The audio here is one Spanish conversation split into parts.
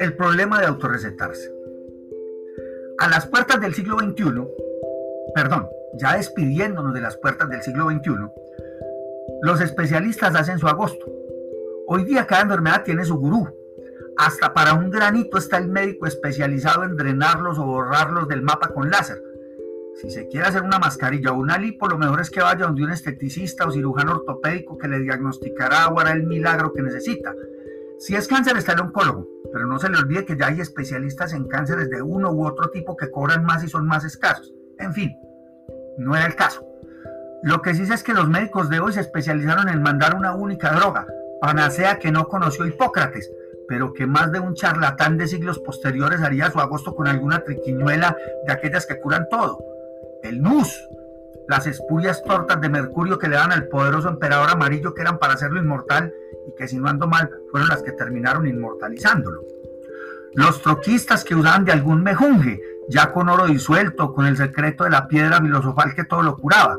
El problema de autorrecetarse. A las puertas del siglo XXI, perdón, ya despidiéndonos de las puertas del siglo XXI, los especialistas hacen su agosto. Hoy día cada enfermedad tiene su gurú. Hasta para un granito está el médico especializado en drenarlos o borrarlos del mapa con láser. Si se quiere hacer una mascarilla o una lipo, lo mejor es que vaya donde un esteticista o cirujano ortopédico que le diagnosticará o hará el milagro que necesita. Si es cáncer, está el oncólogo, pero no se le olvide que ya hay especialistas en cánceres de uno u otro tipo que cobran más y son más escasos. En fin, no era el caso. Lo que sí es que los médicos de hoy se especializaron en mandar una única droga, panacea que no conoció Hipócrates, pero que más de un charlatán de siglos posteriores haría su agosto con alguna triquiñuela de aquellas que curan todo el nus, las espurias tortas de mercurio que le dan al poderoso emperador amarillo que eran para hacerlo inmortal y que si no ando mal fueron las que terminaron inmortalizándolo. Los troquistas que usaban de algún mejunje, ya con oro disuelto, con el secreto de la piedra filosofal que todo lo curaba.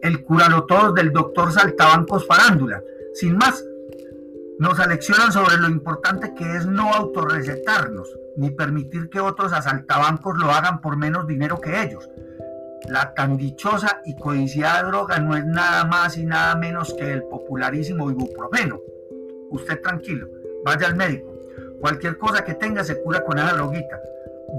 El curalo todos del doctor Saltabancos Farándula. Sin más, nos aleccionan sobre lo importante que es no autorrecetarnos, ni permitir que otros asaltabancos lo hagan por menos dinero que ellos la tan dichosa y codiciada droga no es nada más y nada menos que el popularísimo ibuprofeno. Usted tranquilo, vaya al médico. Cualquier cosa que tenga se cura con esa droguita.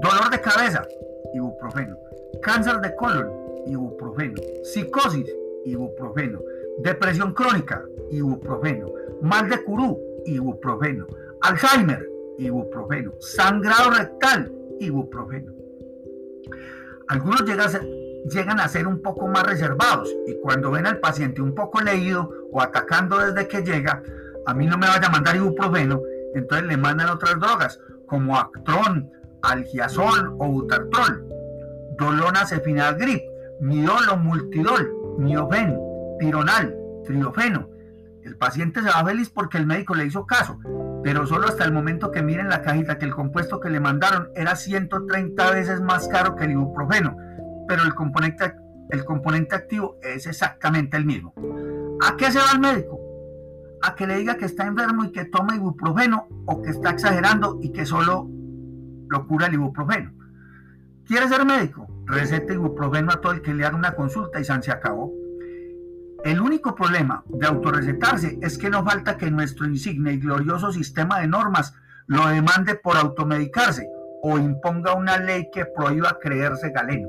Dolor de cabeza, ibuprofeno. Cáncer de colon, ibuprofeno. Psicosis, ibuprofeno. Depresión crónica, ibuprofeno. Mal de curú, ibuprofeno. Alzheimer, ibuprofeno. Sangrado rectal, ibuprofeno. Algunos llegan a llegan a ser un poco más reservados. Y cuando ven al paciente un poco leído o atacando desde que llega, a mí no me vaya a mandar ibuprofeno, entonces le mandan otras drogas como Actron, Algiazol o Butartrol, Dolona Grip, Midolo Multidol, Miofen, Pironal, Triofeno. El paciente se va feliz porque el médico le hizo caso, pero solo hasta el momento que miren la cajita que el compuesto que le mandaron era 130 veces más caro que el ibuprofeno pero el componente, el componente activo es exactamente el mismo. ¿A qué se va el médico? A que le diga que está enfermo y que toma ibuprofeno o que está exagerando y que solo lo cura el ibuprofeno. ¿Quiere ser médico? Receta ibuprofeno a todo el que le haga una consulta y se acabó. El único problema de autorrecetarse es que no falta que nuestro insigne y glorioso sistema de normas lo demande por automedicarse o imponga una ley que prohíba creerse galeno.